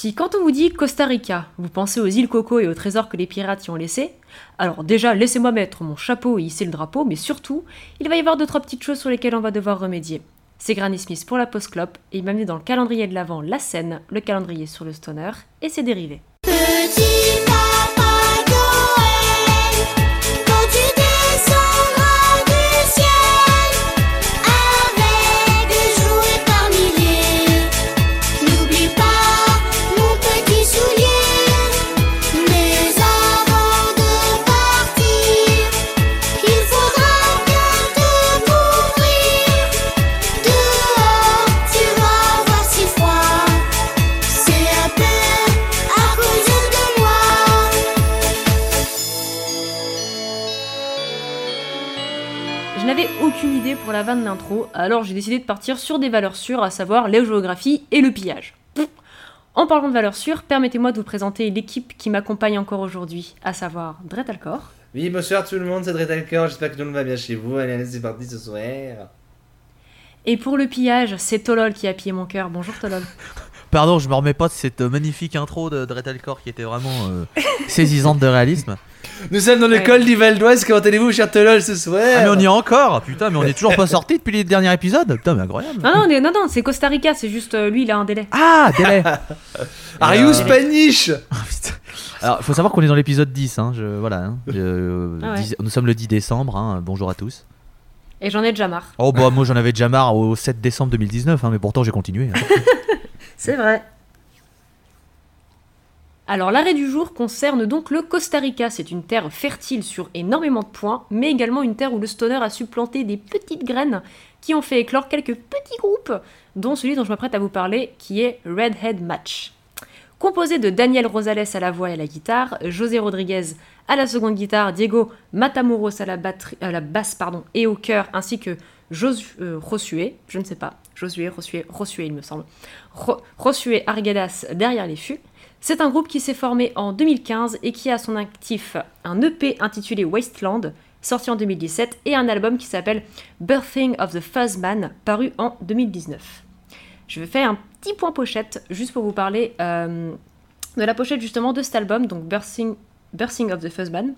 Si quand on vous dit Costa Rica, vous pensez aux îles Coco et aux trésors que les pirates y ont laissés, alors déjà laissez-moi mettre mon chapeau et hisser le drapeau, mais surtout, il va y avoir deux trois petites choses sur lesquelles on va devoir remédier. C'est Granny Smith pour la post-clope et il m'a mis dans le calendrier de l'avant la scène, le calendrier sur le stoner et ses dérivés. Je n'avais aucune idée pour la vanne d'intro, alors j'ai décidé de partir sur des valeurs sûres, à savoir la géographie et le pillage. En parlant de valeurs sûres, permettez-moi de vous présenter l'équipe qui m'accompagne encore aujourd'hui, à savoir Dret Alcor, Oui, bonsoir tout le monde, c'est Dretalcor, j'espère que tout le monde va bien chez vous. Allez, allez, c'est parti ce soir. et pour le pillage, c'est Tolol qui a pillé mon cœur. Bonjour Tolol. Pardon, je me remets pas de cette magnifique intro de Dretalcore qui était vraiment euh, saisissante de réalisme. Nous sommes dans le Ouais. col du Val d'Oise, comment allez-vous, cher Tolol, ce soir Ah, mais on y est encore Putain, mais on est toujours pas sorti depuis les derniers épisodes Putain, mais incroyable Non, non, on est- non, non, c'est Costa Rica, c'est juste euh, lui, il a un délai. Ah, délai Are you Euh, Spanish? Ah, putain. Alors, faut savoir qu'on est dans l'épisode 10, hein, je, voilà. hein, je- euh, Ah ouais. 10 nous sommes le 10 décembre, hein, bonjour à tous. Et j'en ai déjà marre. Oh, bah, moi j'en avais déjà marre au 7 décembre 2019, hein, mais pourtant j'ai continué. hein. C'est vrai. Alors l'arrêt du jour concerne donc le Costa Rica. C'est une terre fertile sur énormément de points, mais également une terre où le stoner a supplanté des petites graines qui ont fait éclore quelques petits groupes, dont celui dont je m'apprête à vous parler, qui est Redhead Match. Composé de Daniel Rosales à la voix et à la guitare, José Rodriguez à la seconde guitare, Diego Matamoros à la, basse et au chœur, ainsi que euh, Josué, je ne sais pas, Josué, Josué il me semble, Ro- Arguedas derrière les fûts. C'est un groupe qui s'est formé en 2015 et qui a son actif un EP intitulé Wasteland, sorti en 2017, et un album qui s'appelle Birthing of the Fuzzman, paru en 2019. Je vais faire petit point pochette juste pour vous parler euh, de la pochette justement de cet album, donc Birthing of the Fuzzman.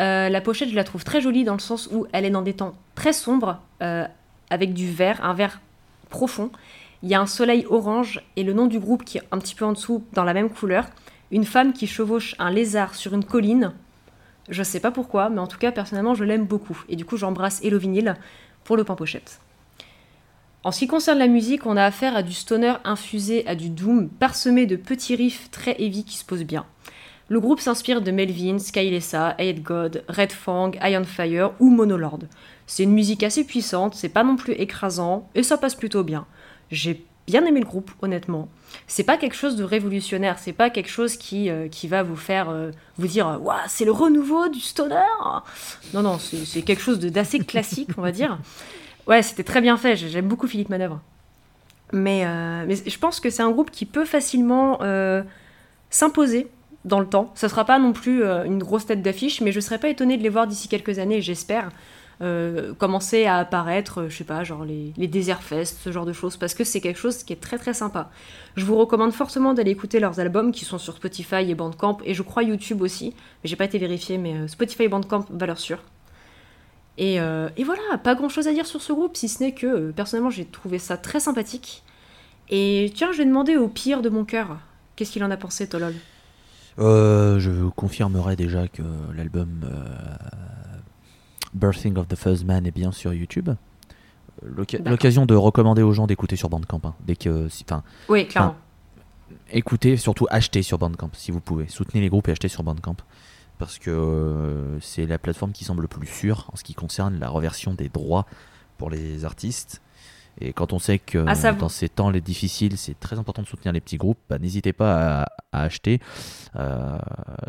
Euh, la pochette, je la trouve très jolie dans le sens où elle est dans des tons très sombres, euh, avec du vert, un vert profond. Il y a un soleil orange et le nom du groupe qui est un petit peu en dessous, dans la même couleur. Une femme qui chevauche un lézard sur une colline. Je sais pas pourquoi, mais en tout cas, personnellement, je l'aime beaucoup. Et du coup, j'embrasse Hello Vinyl pour le point pochette. En ce qui concerne la musique, on a affaire à du stoner infusé à du doom, parsemé de petits riffs très heavy qui se posent bien. Le groupe s'inspire de Melvin, Skylessa, Hate God, Red Fang, Iron Fire ou Monolord. C'est une musique assez puissante, c'est pas non plus écrasant, et ça passe plutôt bien. J'ai bien aimé le groupe, honnêtement. C'est pas quelque chose de révolutionnaire, c'est pas quelque chose qui, euh, qui va vous faire euh, vous dire Waouh, c'est le renouveau du stoner Non, non, c'est quelque chose d'assez classique, on va dire. Ouais, c'était très bien fait, j'aime beaucoup Philippe Manœuvre. Mais, euh, je pense que c'est un groupe qui peut facilement euh, s'imposer dans le temps. Ça sera pas non plus euh, une grosse tête d'affiche, mais je serais pas étonnée de les voir d'ici quelques années, j'espère, commencer à apparaître, je sais pas, genre les, les Desert Fest, ce genre de choses, parce que c'est quelque chose qui est très très sympa. Je vous recommande fortement d'aller écouter leurs albums qui sont sur Spotify et Bandcamp, et je crois YouTube aussi, mais j'ai pas été vérifié, mais Spotify et Bandcamp, valeur sûre. Et, euh, et voilà, pas grand chose à dire sur ce groupe, si ce n'est que euh, personnellement j'ai trouvé ça très sympathique. Et tiens, je vais demander au pire de mon cœur, qu'est-ce qu'il en a pensé, Tolol? Euh, je vous confirmerai déjà que l'album Birthing of the Fuzzman est bien sur YouTube. L'occasion de recommander aux gens d'écouter sur Bandcamp. hein, dès que, si- enfin, Oui, clairement. écoutez, surtout achetez sur Bandcamp si vous pouvez. Soutenez les groupes et achetez sur Bandcamp. Parce que euh, c'est la plateforme qui semble le plus sûre en ce qui concerne la reversion des droits pour les artistes. Et quand on sait que savo- dans ces temps les difficiles, c'est très important de soutenir les petits groupes, bah, n'hésitez pas à, à acheter. Euh,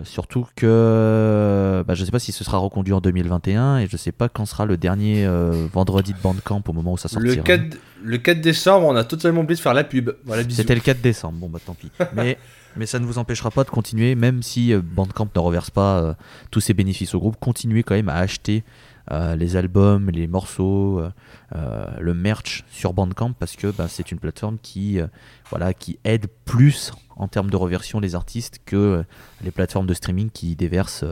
surtout que bah, je ne sais pas si ce sera reconduit en 2021 et je ne sais pas quand sera le dernier euh, vendredi de Bandcamp au moment où ça sortira. Le 4, le 4 décembre, on a totalement oublié de faire la pub. Voilà. C'était le 4 décembre, bon bah tant pis. Mais, mais ça ne vous empêchera pas de continuer, même si euh, Bandcamp ne reverse pas euh, tous ses bénéfices au groupe, continuez quand même à acheter euh, les albums, les morceaux, euh, euh, le merch sur Bandcamp parce que bah, c'est une plateforme qui, euh, voilà, qui aide plus en termes de reversion les artistes que les plateformes de streaming qui déversent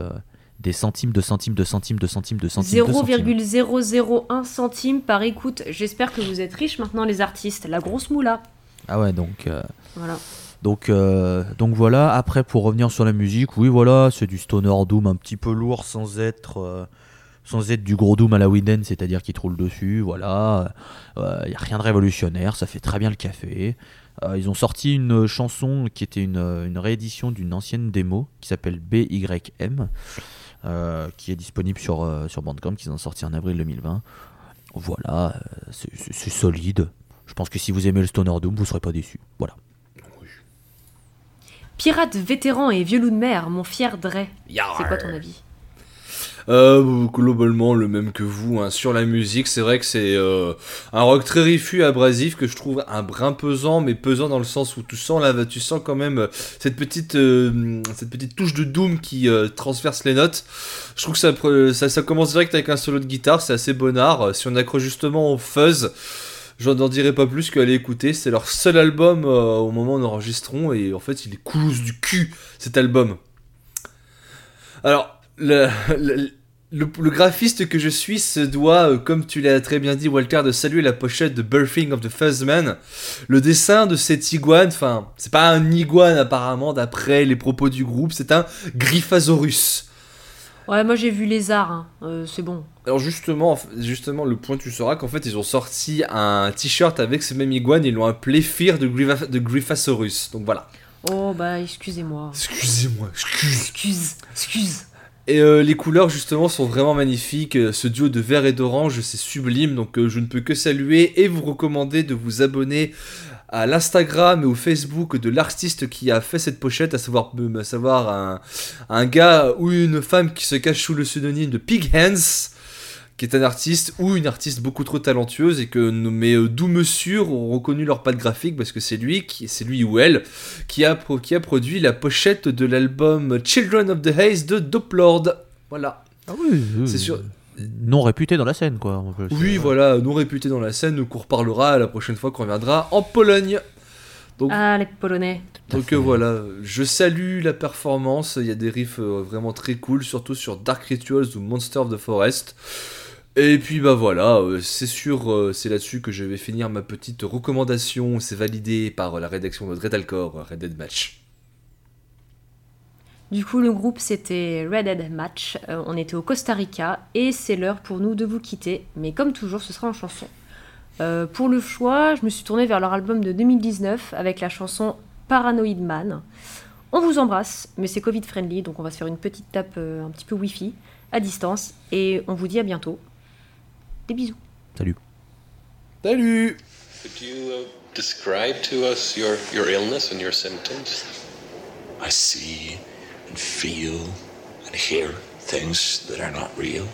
des centimes, de centimes, de centimes, de centimes, de centimes. de centimes. 0,001 centime par écoute. J'espère que vous êtes riches maintenant, les artistes. La grosse moula. Ah ouais, donc. Voilà. Donc, euh, donc voilà, après pour revenir sur la musique, oui voilà, c'est du stoner doom un petit peu lourd sans être, euh, sans être du gros doom à la Winden, c'est-à-dire qu'il te roule dessus, voilà. Il n'y a rien de révolutionnaire, ça fait très bien le café. Euh, ils ont sorti une chanson qui était une, une réédition d'une ancienne démo qui s'appelle BYM, euh, qui est disponible sur, euh, sur Bandcamp, qu'ils ont sorti en avril 2020. Voilà, euh, c'est- solide. Je pense que si vous aimez le stoner doom, vous serez pas déçus. Voilà. Pirate vétéran et vieux loup de mer, mon fier Dre. C'est quoi ton avis? Euh, globalement le même que vous hein. sur la musique c'est vrai que c'est euh, un rock très rifu abrasif que je trouve un brin pesant mais pesant dans le sens où tu sens là tu sens quand même euh, cette petite euh, cette petite touche de doom qui euh, transverse les notes je trouve que ça, ça commence direct avec un solo de guitare c'est assez bonnard si on accroche justement au fuzz J'en n'en dirai pas plus qu'aller écouter, c'est leur seul album euh, au moment où nous enregistrons et en fait il est cool du cul cet album. Alors, le, le, le- le graphiste que je suis se doit, euh, comme tu l'as très bien dit Walter, de saluer la pochette de Birthing of the Fuzzman. Le dessin de cette iguane, enfin, c'est pas un iguane apparemment d'après les propos du groupe, c'est un Gryphasaurus. Ouais, moi j'ai vu Lézard, hein. Euh, c'est bon. Alors justement, justement, le point tu sauras qu'en fait ils ont sorti un t-shirt avec ce même iguane, ils l'ont appelé Fear de, Grypha- de Gryphasaurus. Donc voilà. Oh bah excusez-moi. Excusez-moi, excuse. Excuse, excuse. Et euh, les couleurs justement sont vraiment magnifiques. Euh, Ce duo de vert et d'orange, c'est sublime. Donc euh, je ne peux que saluer et vous recommander de vous abonner à l'Instagram et au Facebook de l'artiste qui a fait cette pochette, à savoir, un, un gars ou une femme qui se cache sous le pseudonyme de Pig Hands, qui est un artiste ou une artiste beaucoup trop talentueuse et que nos- mes euh, doux monsieur ont reconnu leur patte graphique parce que c'est lui, qui, c'est lui ou elle qui a, qui a produit la pochette de l'album Children of the Haze de Doplord. Voilà. Ah oui, C'est sûr. Non réputé dans la scène, quoi. Oui, voilà, non réputé dans la scène, qu'on reparlera la prochaine fois qu'on reviendra en Pologne. Donc, Ah, les Polonais. donc euh, voilà, je salue la performance, il y a des riffs euh, vraiment très cool, surtout sur Dark Rituals ou Monster of the Forest. Et puis bah voilà, euh, c'est sûr, euh, c'est là-dessus que je vais finir ma petite recommandation, c'est validé par la rédaction de Dreadalcore, euh, Red Dead Match. Du coup, le groupe c'était Red Dead Match. Euh, on était au Costa Rica et c'est l'heure pour nous de vous quitter. Mais comme toujours, ce sera en chanson. Pour le choix, je me suis tournée vers leur album de 2019 avec la chanson Paranoid Man. On vous embrasse, mais c'est Covid friendly, donc on va se faire une petite tape un petit peu Wi-Fi à distance et on vous dit à bientôt. Des bisous. Salut. Salut Could you uh, describe to us your, your illness and your symptoms? I see and feel and hear things that are not real.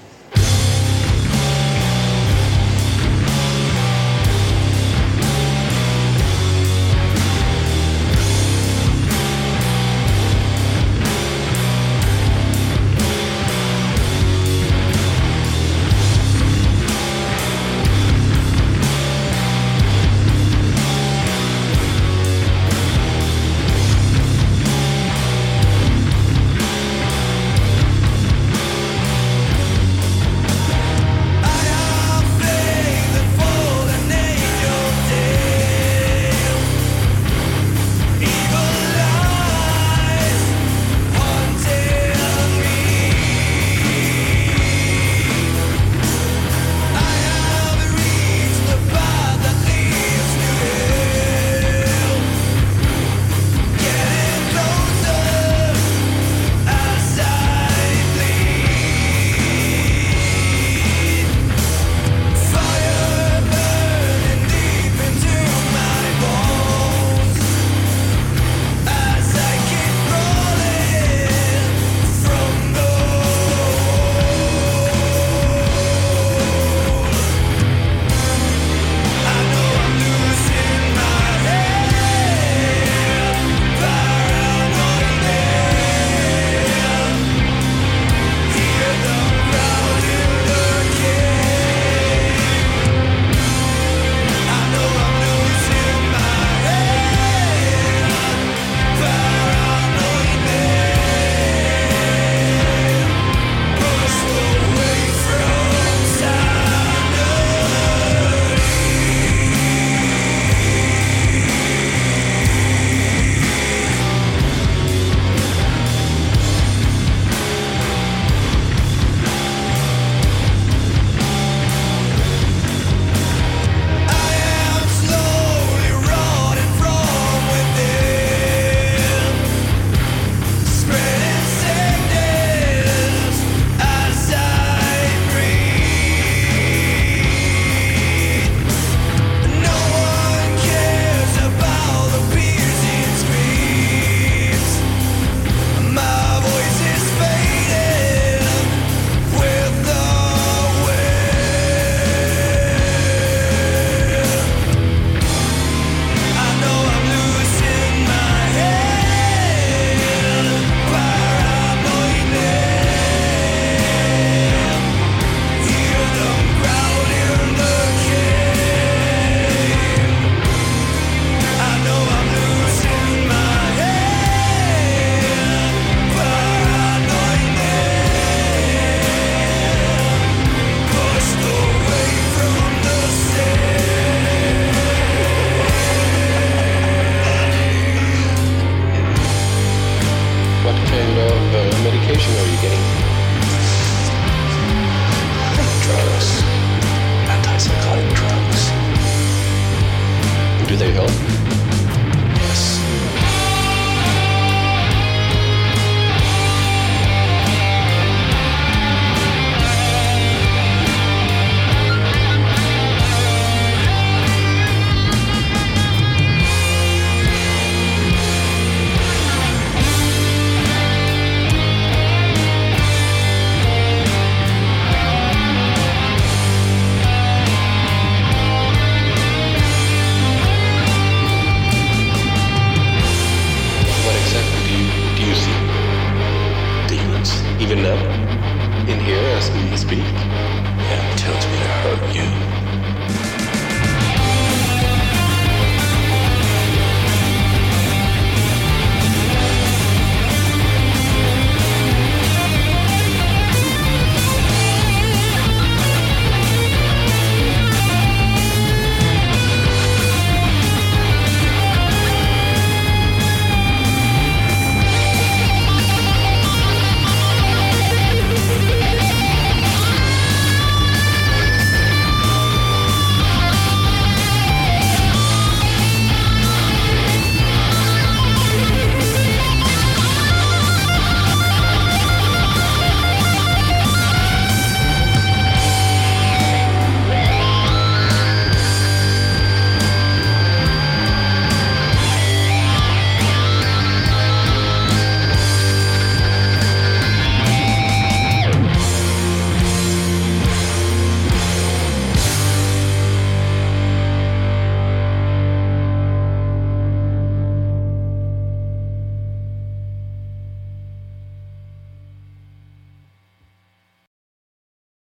Medication are you getting? Speak?